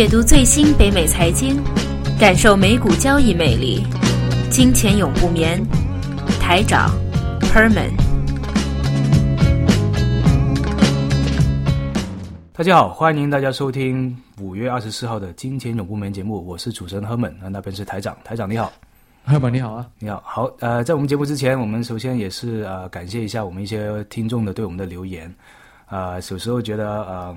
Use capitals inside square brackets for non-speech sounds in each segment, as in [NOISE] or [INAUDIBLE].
解读最新北美财经，感受美股交易魅力。金钱永不眠，台长 Herman。大家好，欢迎大家收听五月二十四号的《金钱永不眠》节目，我是主持人 Herman，那那边是台长，台长你好，Herman 你好啊，你好，好，呃，在我们节目之前，我们首先也是呃感谢一下我们一些听众的对我们的留言，啊，有时候觉得呃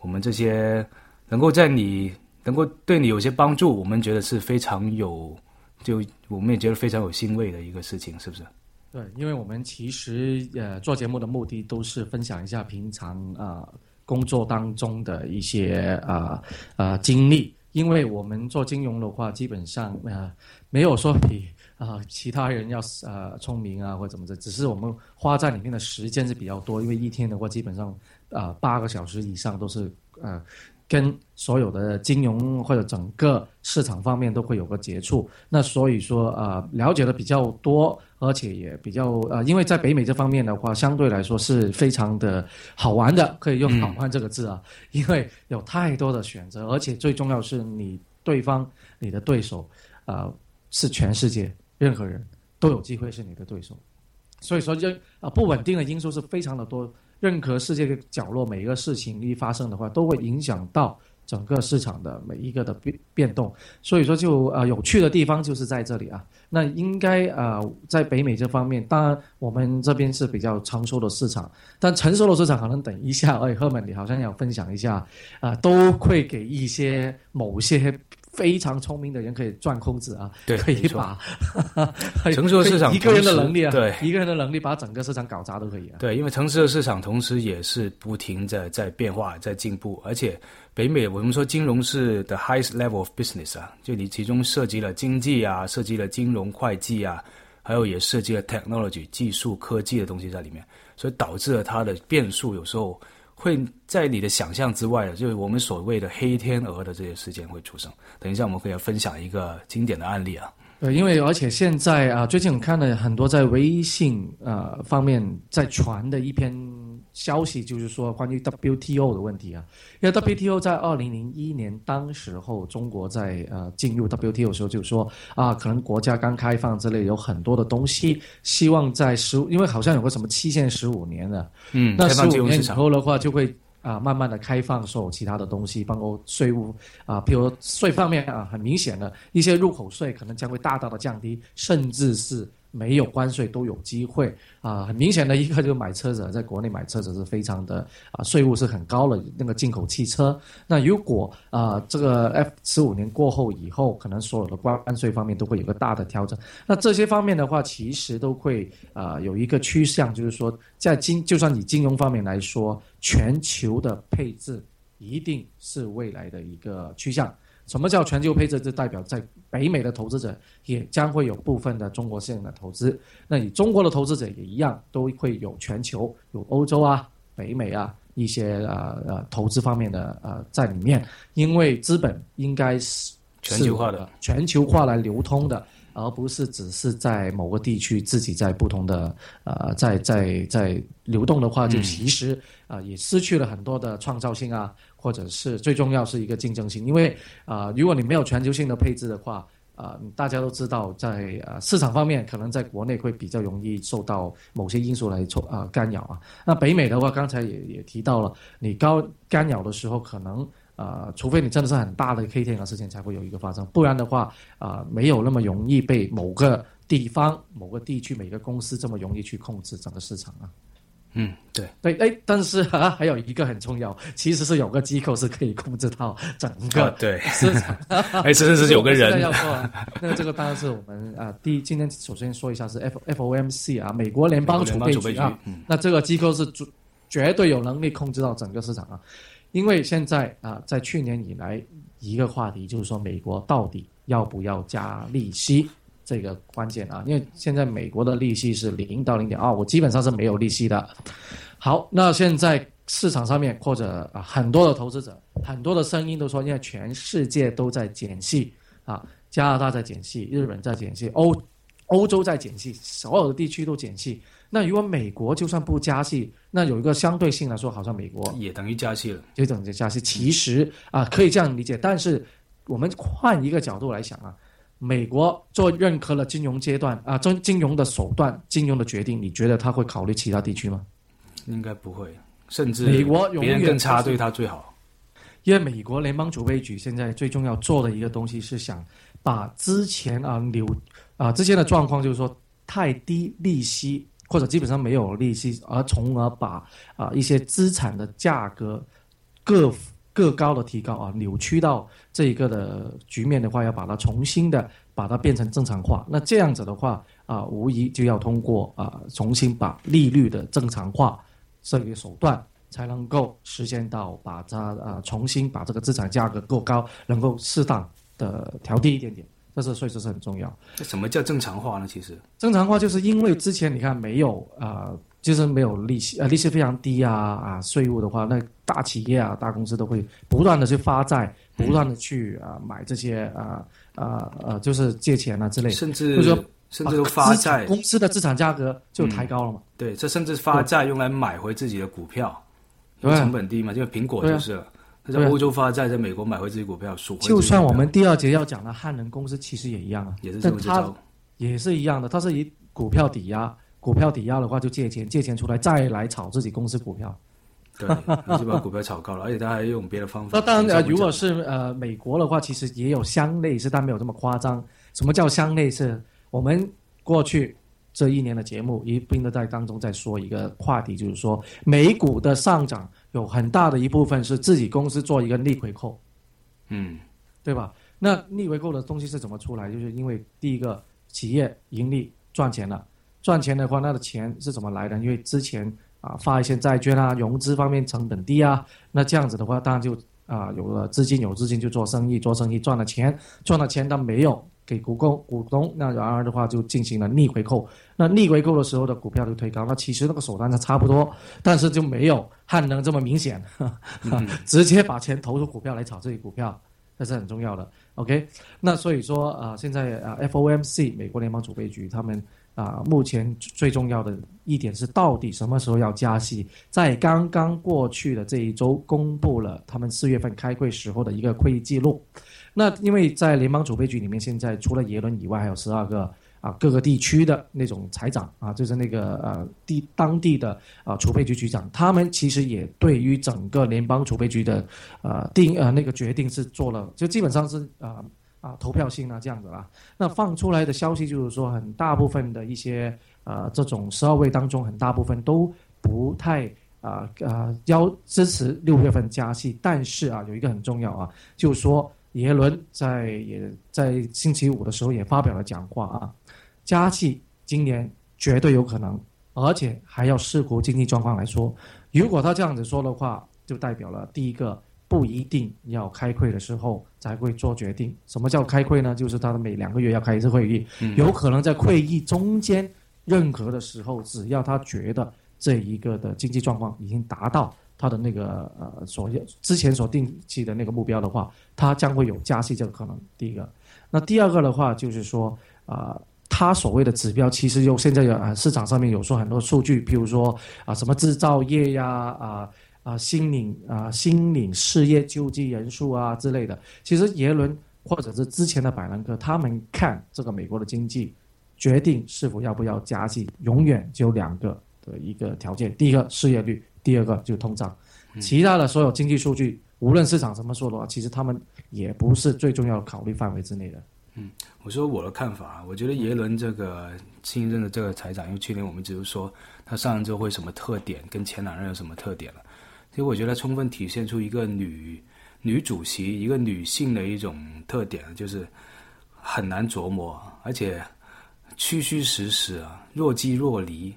我们这些。能够在你能够对你有些帮助，我们觉得是非常有，就我们也觉得非常有欣慰的一个事情，是不是？对，因为我们其实呃做节目的目的都是分享一下平常啊工作当中的一些啊啊经历，因为我们做金融的话，基本上呃没有说比啊其他人要呃聪明啊或怎么着，只是我们花在里面的时间是比较多，因为一天的话基本上啊八个小时以上都是呃。跟所有的金融或者整个市场方面都会有个接触，那所以说呃，了解的比较多，而且也比较呃，因为在北美这方面的话，相对来说是非常的好玩的，可以用“好玩”这个字啊，[LAUGHS] 因为有太多的选择，而且最重要是你对方你的对手啊，是全世界任何人都有机会是你的对手，所以说这啊不稳定的因素是非常的多。任何世界的角落，每一个事情一发生的话，都会影响到整个市场的每一个的变变动。所以说，就呃有趣的地方就是在这里啊。那应该呃在北美这方面，当然我们这边是比较成熟的市场，但成熟的市场可能等一下，哎，赫本你好像要分享一下啊，都会给一些某些。非常聪明的人可以赚空子啊，对，可以把成熟的市场 [LAUGHS] 一个人的能力啊，对，一个人的能力把整个市场搞砸都可以啊。对，因为城市的市场同时也是不停的在变化、在进步，而且北美我们说金融是 the highest level of business 啊，就你其中涉及了经济啊，涉及了金融会计啊，还有也涉及了 technology 技术科技的东西在里面，所以导致了它的变数有时候。会在你的想象之外的，就是我们所谓的黑天鹅的这些事件会出生。等一下，我们可以分享一个经典的案例啊。对，因为而且现在啊，最近我看了很多在微信呃方面在传的一篇。消息就是说，关于 WTO 的问题啊，因为 WTO 在二零零一年当时候，中国在呃进入 WTO 的时候，就是说啊，可能国家刚开放之类，有很多的东西，希望在十五，因为好像有个什么期限十五年的，嗯，那十五年以后的话，就会啊慢慢的开放所有其他的东西，包括税务啊，譬如税方面啊，很明显的一些入口税可能将会大大的降低，甚至是。没有关税都有机会啊！很明显的一个就是买车子，在国内买车子是非常的啊，税务是很高的。那个进口汽车，那如果啊这个 F 十五年过后以后，可能所有的关税方面都会有个大的调整。那这些方面的话，其实都会啊有一个趋向，就是说在金，就算以金融方面来说，全球的配置一定是未来的一个趋向。什么叫全球配置？就代表在北美的投资者也将会有部分的中国性的投资。那你中国的投资者也一样，都会有全球、有欧洲啊、北美啊一些呃呃投资方面的呃在里面。因为资本应该是全球化的、全球化来流通的，而不是只是在某个地区自己在不同的呃在在在流动的话，就其实啊也失去了很多的创造性啊。或者是最重要是一个竞争性，因为啊，如果你没有全球性的配置的话，啊，大家都知道，在啊市场方面，可能在国内会比较容易受到某些因素来冲啊干扰啊。那北美的话，刚才也也提到了，你高干扰的时候，可能啊，除非你真的是很大的 K 天鹅事件才会有一个发生，不然的话啊，没有那么容易被某个地方、某个地区、每个公司这么容易去控制整个市场啊。嗯，对。对，哎，但是啊，还有一个很重要，其实是有个机构是可以控制到整个对。市场，[LAUGHS] 哎，甚至是有个人。[LAUGHS] 要说，那这个当然是我们啊，第一，今天首先说一下是 F F O M C 啊，美国联邦储备局啊，那这个机构是绝绝对有能力控制到整个市场啊，因为现在啊，在去年以来一个话题就是说，美国到底要不要加利息？这个关键啊，因为现在美国的利息是零到零点二我，基本上是没有利息的。好，那现在市场上面或者啊很多的投资者，很多的声音都说，因为全世界都在减息啊，加拿大在减息，日本在减息，欧欧洲在减息，所有的地区都减息。那如果美国就算不加息，那有一个相对性来说，好像美国也等于加息了，就等于加息。其实啊，可以这样理解。但是我们换一个角度来想啊，美国做认可了金融阶段啊，金金融的手段、金融的决定，你觉得他会考虑其他地区吗？应该不会，甚至美国永远别人更差，对他最好。因为美国联邦储备局现在最重要做的一个东西是想把之前啊流啊之前的状况，就是说太低利息。或者基本上没有利息，而从而把啊一些资产的价格各各高的提高啊，扭曲到这一个的局面的话，要把它重新的把它变成正常化。那这样子的话啊，无疑就要通过啊重新把利率的正常化这个手段，才能够实现到把它啊重新把这个资产价格过高，能够适当的调低一点点。这是所以这是很重要。这什么叫正常化呢？其实正常化就是因为之前你看没有啊，就是没有利息，呃，利息非常低啊啊，税务的话，那大企业啊、大公司都会不断的去发债，不断的去啊买这些啊啊呃，就是借钱啊之类的，甚至就是说甚至都发债，公司的资产价格就抬高了嘛。对，这甚至发债用来买回自己的股票，因为成本低嘛，因为苹果就是了。他在欧洲发债，在美国买回自己股票，赎回。就算我们第二节要讲的汉能公司，其实也一样啊，也是这么招，也是一样的。它是以股票抵押，股票抵押的话就借钱，借钱出来再来炒自己公司股票。对，就把股票炒高了，而且他还用别的方法。那当然，如果是呃美国的话，其实也有相类似，但没有这么夸张。什么叫相类似？我们过去。这一年的节目一并的在当中在说一个话题，就是说美股的上涨有很大的一部分是自己公司做一个逆回扣，嗯，对吧？那逆回购的东西是怎么出来？就是因为第一个企业盈利赚钱了，赚钱的话，那的钱是怎么来的？因为之前啊发一些债券啊，融资方面成本低啊，那这样子的话，当然就啊有了资金，有资金就做生意，做生意赚了钱，赚了钱但没有。给股东股东，那然而的话就进行了逆回购。那逆回购的时候的股票就推高。那其实那个手段是差不多，但是就没有汉能这么明显，直接把钱投入股票来炒这些股票，这是很重要的。OK，那所以说啊，现在啊，FOMC 美国联邦储备局他们啊，目前最重要的一点是到底什么时候要加息？在刚刚过去的这一周公布了他们四月份开会时候的一个会议记录。那因为在联邦储备局里面，现在除了耶伦以外，还有十二个啊各个地区的那种财长啊，就是那个呃地当地的啊储备局局长，他们其实也对于整个联邦储备局的呃定呃那个决定是做了，就基本上是啊啊投票性啊这样子啦。那放出来的消息就是说，很大部分的一些呃这种十二位当中，很大部分都不太啊啊要支持六月份加息，但是啊有一个很重要啊，就是说。耶伦在也在星期五的时候也发表了讲话啊，加息今年绝对有可能，而且还要视乎经济状况来说。如果他这样子说的话，就代表了第一个不一定要开会的时候才会做决定。什么叫开会呢？就是他的每两个月要开一次会议，有可能在会议中间任何的时候，只要他觉得这一个的经济状况已经达到。他的那个呃所之前所定期的那个目标的话，他将会有加息这个可能。第一个，那第二个的话就是说啊，他所谓的指标其实有现在有啊市场上面有说很多数据，比如说啊什么制造业呀啊啊新领啊新领失业救济人数啊之类的。其实耶伦或者是之前的百兰克他们看这个美国的经济，决定是否要不要加息，永远只有两个的一个条件：第一个失业率。第二个就是通胀，其他的所有经济数据，无论市场怎么说的话，其实他们也不是最重要的考虑范围之内的。嗯，我说我的看法，我觉得耶伦这个新任的这个财长，因为去年我们只是说他上任之后会什么特点，跟前两任有什么特点了。其实我觉得充分体现出一个女女主席一个女性的一种特点，就是很难琢磨，而且虚虚实实啊，若即若离。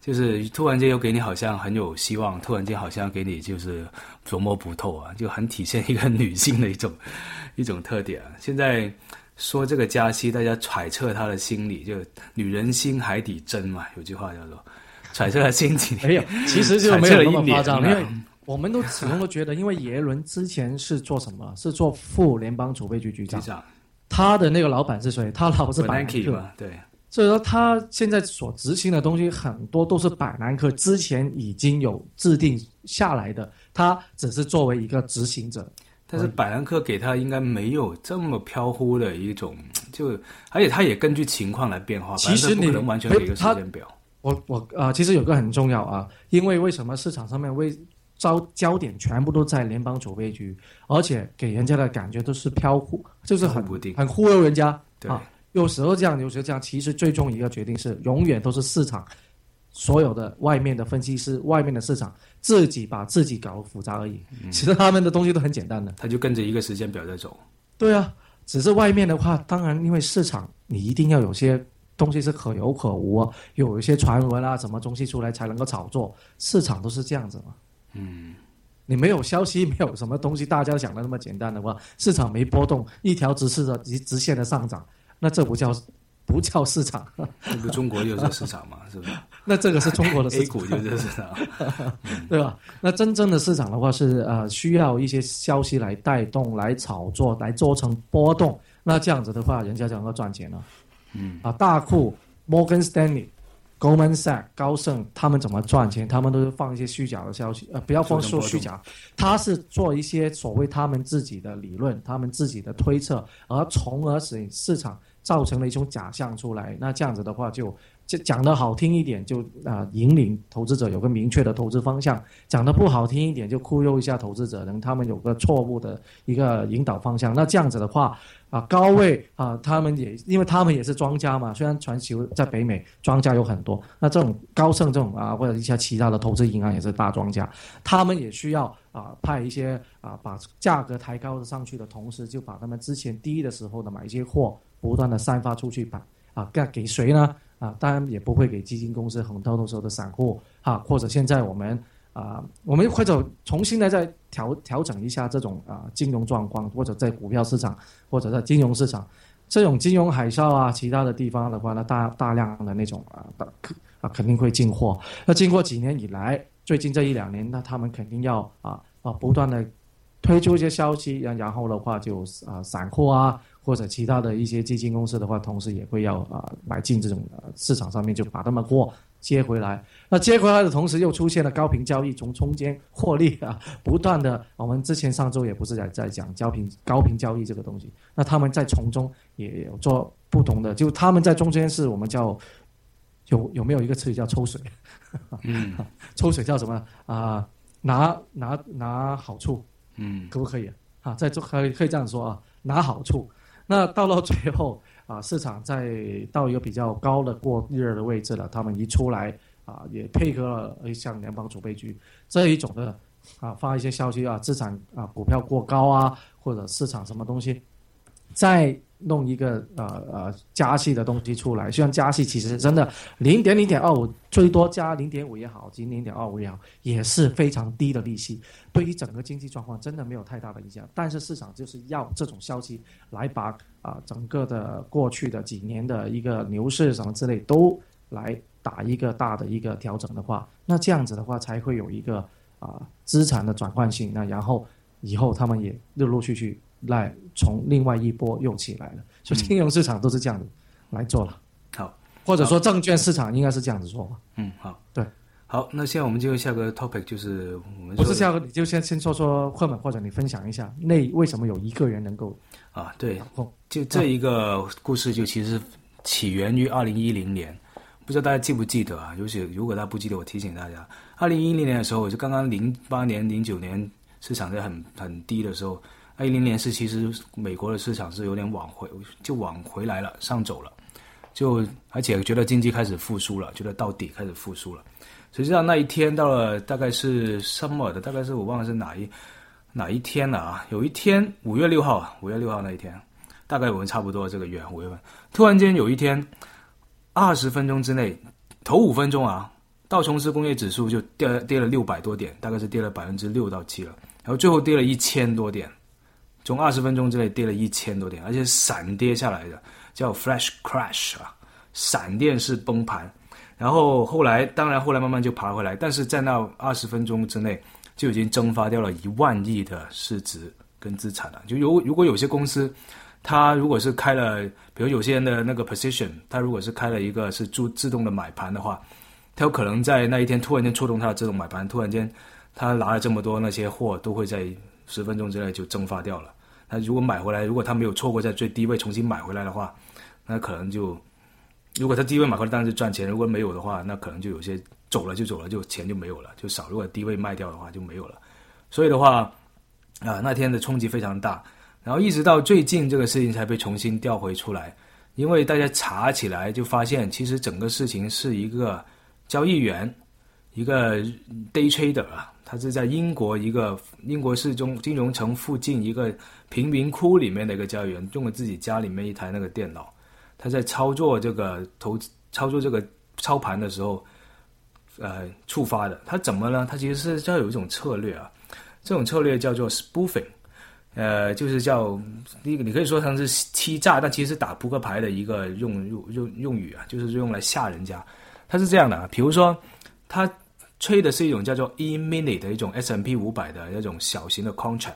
就是突然间又给你好像很有希望，突然间好像给你就是琢磨不透啊，就很体现一个女性的一种 [LAUGHS] 一种特点。现在说这个加息，大家揣测她的心理，就女人心海底针嘛，有句话叫做揣测她心情。没有，其实就没有那么夸张，因为我们都始终都觉得，因为耶伦之前是做什么？是做副联邦储备局局长，他的那个老板是谁？他老是板克嘛？对。所以说，他现在所执行的东西很多都是百兰克之前已经有制定下来的，他只是作为一个执行者。但是百兰克给他应该没有这么飘忽的一种，就而且他也根据情况来变化。其实你不能完全给一个时间表。我我啊，其实有个很重要啊，因为为什么市场上面为焦焦点全部都在联邦储备局，而且给人家的感觉都是飘忽，就是很很忽悠人家啊。有时候这样，有时候这样，其实最终一个决定是永远都是市场所有的外面的分析师、外面的市场。自己把自己搞复杂而已，其实他们的东西都很简单的。他就跟着一个时间表在走。对啊，只是外面的话，当然因为市场，你一定要有些东西是可有可无，有一些传闻啊，什么东西出来才能够炒作。市场都是这样子嘛。嗯，你没有消息，没有什么东西，大家想的那么简单的话，市场没波动，一条直视的直直线的上涨，那这不叫。不叫市场，那不中国就是市场嘛，[LAUGHS] 是不是？那这个是中国的 A 股就是市场，[LAUGHS] 对吧？那真正的市场的话是呃需要一些消息来带动、来炒作、来做成波动。那这样子的话，人家才能够赚钱了。嗯啊，大库、Morgan Stanley、Goldman Sachs、高盛，他们怎么赚钱？他们都是放一些虚假的消息，呃，不要放说虚假，他是做一些所谓他们自己的理论、他们自己的推测，而从而使市场。造成了一种假象出来，那这样子的话，就讲讲的好听一点，就啊引领投资者有个明确的投资方向；讲的不好听一点，就忽悠一下投资者，让他们有个错误的一个引导方向。那这样子的话，啊高位啊，他们也因为他们也是庄家嘛，虽然全球在北美庄家有很多，那这种高盛这种啊，或者一些其他的投资银行也是大庄家，他们也需要啊派一些啊把价格抬高的上去的同时，就把他们之前低的时候的买一些货。不断的散发出去把，啊，给给谁呢？啊，当然也不会给基金公司很多时候的散户啊，或者现在我们啊，我们或者重新的再调调整一下这种啊金融状况，或者在股票市场或者在金融市场这种金融海啸啊，其他的地方的话呢，大大量的那种啊，啊肯定会进货。那经过几年以来，最近这一两年，那他们肯定要啊啊不断的推出一些消息，然然后的话就啊散户啊。或者其他的一些基金公司的话，同时也会要啊买进这种市场上面，就把他们货接回来。那接回来的同时，又出现了高频交易，从中间获利啊，不断的。我们之前上周也不是在在讲高频高频交易这个东西。那他们在从中也有做不同的，就他们在中间是我们叫有有没有一个词语叫抽水？[LAUGHS] 嗯，抽水叫什么啊？拿拿拿好处，嗯，可不可以啊？在做可以可以这样说啊，拿好处。那到了最后啊，市场在到一个比较高的过热的位置了，他们一出来啊，也配合了像联邦储备局这一种的啊，发一些消息啊，资产啊，股票过高啊，或者市场什么东西，再。弄一个呃呃加息的东西出来，虽然加息其实真的零点零点二五，最多加零点五也好，及零点二五也好，也是非常低的利息，对于整个经济状况真的没有太大的影响。但是市场就是要这种消息来把啊整个的过去的几年的一个牛市什么之类都来打一个大的一个调整的话，那这样子的话才会有一个啊资产的转换性。那然后以后他们也陆陆续续。来从另外一波又起来了，所以金融市场都是这样子来做了。好，或者说证券市场应该是这样子做吧。嗯，好，对，好，那现在我们就下个 topic，就是我们不是下个，你就先先说说赫本，或者你分享一下，那为什么有一个人能够啊？对，就这一个故事就其实起源于二零一零年，不知道大家记不记得啊？尤其如果大家不记得，我提醒大家，二零一零年的时候，我就刚刚零八年、零九年市场在很很低的时候。一零年是其实美国的市场是有点往回，就往回来了，上走了，就而且觉得经济开始复苏了，觉得到底开始复苏了。实际上那一天到了大概是 summer 的，大概是我忘了是哪一哪一天了啊？有一天五月六号啊，五月六号那一天，大概我们差不多这个月五月份，突然间有一天二十分钟之内，头五分钟啊，道琼斯工业指数就跌跌了六百多点，大概是跌了百分之六到七了，然后最后跌了一千多点。从二十分钟之内跌了一千多点，而且闪跌下来的，叫 flash crash 啊，闪电式崩盘。然后后来，当然后来慢慢就爬回来，但是在那二十分钟之内就已经蒸发掉了一万亿的市值跟资产了。就有如果有些公司，他如果是开了，比如有些人的那个 position，他如果是开了一个是自自动的买盘的话，他有可能在那一天突然间触动他的自动买盘，突然间他拿了这么多那些货都会在十分钟之内就蒸发掉了。那如果买回来，如果他没有错过在最低位重新买回来的话，那可能就如果他低位买回来当然是赚钱，如果没有的话，那可能就有些走了就走了，就钱就没有了，就少。如果低位卖掉的话就没有了。所以的话啊，那天的冲击非常大。然后一直到最近这个事情才被重新调回出来，因为大家查起来就发现，其实整个事情是一个交易员，一个 day trader 啊，他是在英国一个英国市中金融城附近一个贫民窟里面的一个交易员，用了自己家里面一台那个电脑，他在操作这个投操作这个操盘的时候，呃，触发的。他怎么呢？他其实是要有一种策略啊，这种策略叫做 spoofing。呃，就是叫你，你可以说它是欺诈，但其实打扑克牌的一个用用用用语啊，就是用来吓人家。他是这样的啊，比如说，他吹的是一种叫做 E mini 的一种 S M P 五百的那种小型的 contract，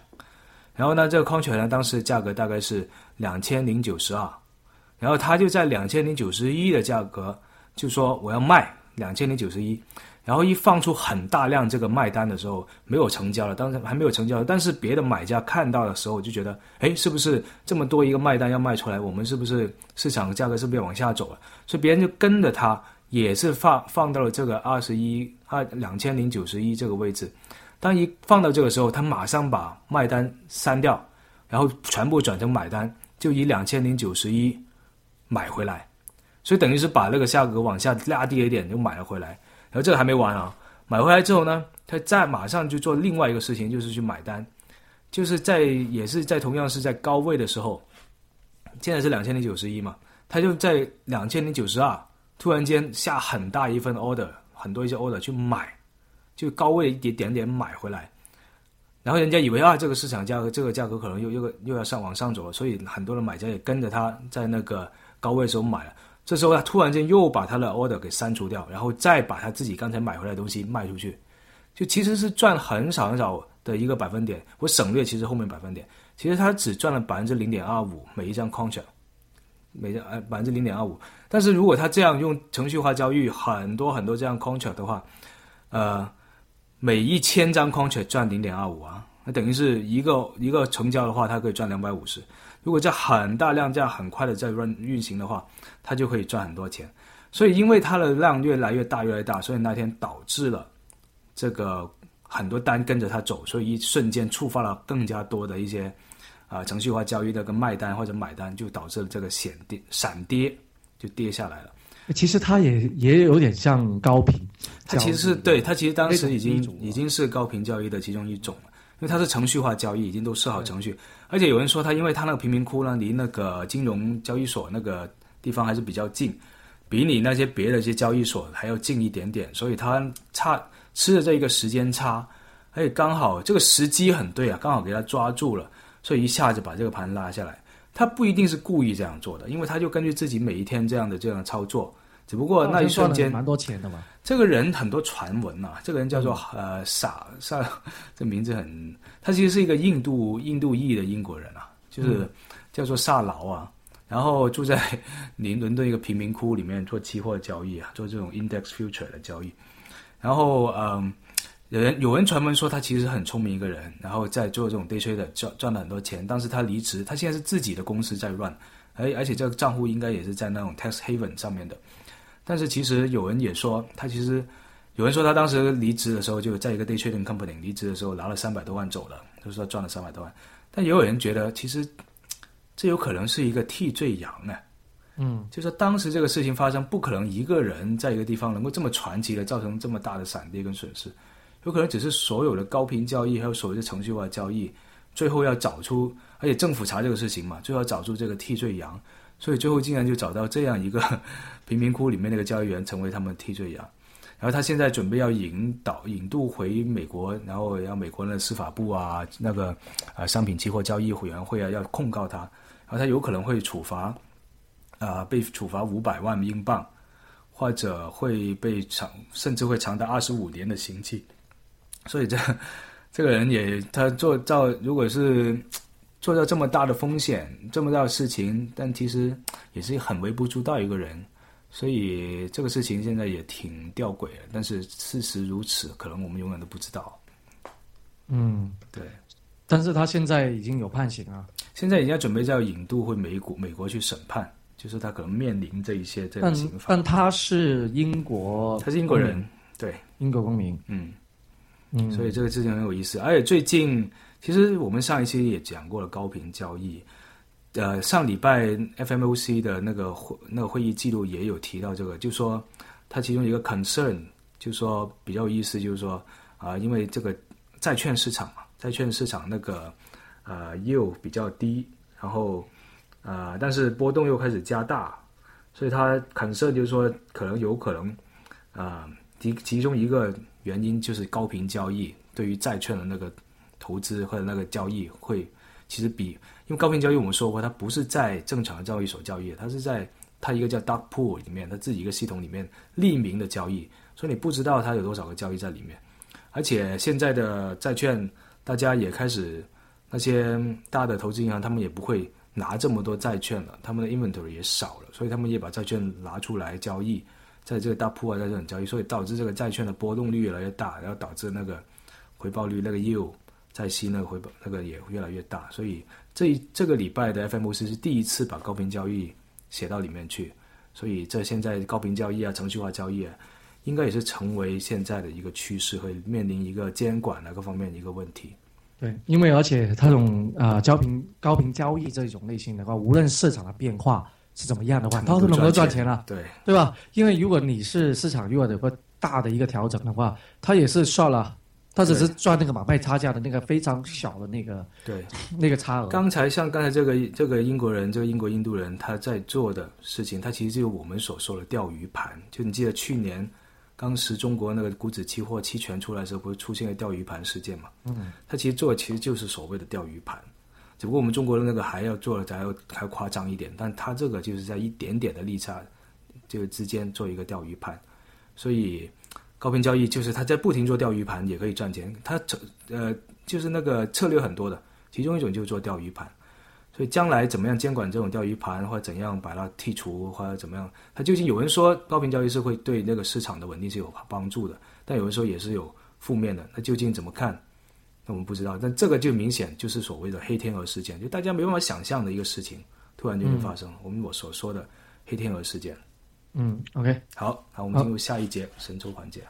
然后呢，这个 contract 呢，当时价格大概是两千零九十二，然后他就在两千零九十一的价格就说我要卖两千零九十一。然后一放出很大量这个卖单的时候，没有成交了，当时还没有成交，但是别的买家看到的时候就觉得，哎，是不是这么多一个卖单要卖出来，我们是不是市场价格是不是往下走了？所以别人就跟着他，也是放放到了这个二十一二两千零九十一这个位置。当一放到这个时候，他马上把卖单删掉，然后全部转成买单，就以两千零九十一买回来，所以等于是把那个价格往下拉低一点，就买了回来。然后这个还没完啊！买回来之后呢，他再马上就做另外一个事情，就是去买单，就是在也是在同样是在高位的时候，现在是两千零九十一嘛，他就在两千零九十二突然间下很大一份 order，很多一些 order 去买，就高位一点点点买回来，然后人家以为啊这个市场价格这个价格可能又又又要上往上走了，所以很多的买家也跟着他在那个高位的时候买了。这时候他突然间又把他的 order 给删除掉，然后再把他自己刚才买回来的东西卖出去，就其实是赚很少很少的一个百分点。我省略其实后面百分点，其实他只赚了百分之零点二五每一张 contract，每张呃百分之零点二五。但是如果他这样用程序化交易很多很多这样 contract 的话，呃，每一千张 contract 赚零点二五啊，那等于是一个一个成交的话，他可以赚两百五十。如果这很大量这样很快的在运运行的话，它就可以赚很多钱。所以因为它的量越来越大越来越大，所以那天导致了这个很多单跟着它走，所以一瞬间触发了更加多的一些啊程序化交易的跟卖单或者买单，就导致了这个闪跌闪跌就跌下来了。其实它也也有点像高频，它其实是对它其实当时已经已经是高频交易的其中一种了。因为它是程序化交易，已经都设好程序，而且有人说它，因为它那个贫民窟呢，离那个金融交易所那个地方还是比较近，比你那些别的一些交易所还要近一点点，所以它差吃的这一个时间差，而且刚好这个时机很对啊，刚好给它抓住了，所以一下子把这个盘拉下来。他不一定是故意这样做的，因为他就根据自己每一天这样的这样操作。只不过那一瞬间蛮多钱的嘛。这个人很多传闻呐，这个人叫做呃萨萨，[LAUGHS] 这名字很，他其实是一个印度印度裔的英国人啊，就是叫做萨劳啊，然后住在伦伦敦一个贫民窟里面做期货交易啊，做这种 index future 的交易，然后嗯，有人有人传闻说他其实很聪明一个人，然后在做这种 day trade 的赚赚了很多钱，但是他离职，他现在是自己的公司在 run，而而且这个账户应该也是在那种 tax haven 上面的。但是其实有人也说，他其实有人说他当时离职的时候就在一个 day trading company 离职的时候拿了三百多万走了，就说赚了三百多万。但也有人觉得，其实这有可能是一个替罪羊呢。嗯，就说当时这个事情发生，不可能一个人在一个地方能够这么传奇的造成这么大的闪跌跟损失，有可能只是所有的高频交易还有所谓的程序化交易，最后要找出，而且政府查这个事情嘛，最后要找出这个替罪羊。所以最后竟然就找到这样一个 [LAUGHS] 贫民窟里面那个交易员成为他们替罪羊，然后他现在准备要引导引渡回美国，然后要美国的司法部啊那个啊商品期货交易委员会啊要控告他，然后他有可能会处罚啊被处罚五百万英镑，或者会被长甚至会长达二十五年的刑期，所以这 [LAUGHS] 这个人也他做到如果是。[TSK] 做到这么大的风险，这么大的事情，但其实也是很微不足道一个人，所以这个事情现在也挺吊诡的。但是事实如此，可能我们永远都不知道。嗯，对。但是他现在已经有判刑啊，现在人家准备在引渡回美国，美国去审判，就是他可能面临这一些这个但刑罚。但他是英国，他是英国人，对，英国公民，嗯。嗯，所以这个事情很有意思，而且最近其实我们上一期也讲过了高频交易，呃，上礼拜 FMOC 的那个会那个会议记录也有提到这个，就说它其中一个 concern，就说比较有意思，就是说啊、因为这个债券市场嘛，债券市场那个呃 yield 比较低，然后呃，但是波动又开始加大，所以它 concern 就是说可能有可能啊，其、其中一个原因就是高频交易对于债券的那个投资或者那个交易会，其实比因为高频交易我们说过，它不是在正常的交易所交易，它是在它一个叫 dark pool 里面，它自己一个系统里面匿名的交易，所以你不知道它有多少个交易在里面。而且现在的债券，大家也开始那些大的投资银行，他们也不会拿这么多债券了，他们的 inventory 也少了，所以他们也把债券拿出来交易。在这个大铺啊，在这种交易，所以导致这个债券的波动率越来越大，然后导致那个回报率那个又在息那个回报那个也越来越大。所以这一这个礼拜的 FMOC 是第一次把高频交易写到里面去，所以这现在高频交易啊、程序化交易啊，应该也是成为现在的一个趋势，会面临一个监管啊各方面的一个问题。对，因为而且它这种啊、呃高频高频交易这种类型的话，无论市场的变化是怎么样的话，他都能够赚钱了，对对吧？因为如果你是市场如果有个大的一个调整的话，他也是算了，他只是赚那个买卖差价的那个非常小的那个对。那个差额。刚才像刚才这个这个英国人，这个英国印度人他在做的事情，他其实就是我们所说的钓鱼盘。就你记得去年当时中国那个股指期货期权出来的时候，不是出现了钓鱼盘事件嘛？嗯，他其实做的其实就是所谓的钓鱼盘，只不过我们中国的那个还要做的还要还要夸张一点，但他这个就是在一点点的利差这个之间做一个钓鱼盘，所以高频交易就是他在不停做钓鱼盘也可以赚钱，他呃就是那个策略很多的，其中一种就是做钓鱼盘。所以将来怎么样监管这种钓鱼盘，或者怎样把它剔除，或者怎么样，它究竟有人说高频交易是会对那个市场的稳定是有帮助的，但有人说也是有负面的。那究竟怎么看？那我们不知道。但这个就明显就是所谓的黑天鹅事件，就大家没办法想象的一个事情，突然就会发生。我们我所说的黑天鹅事件。嗯，OK。好，那，我们进入下一节神州环节。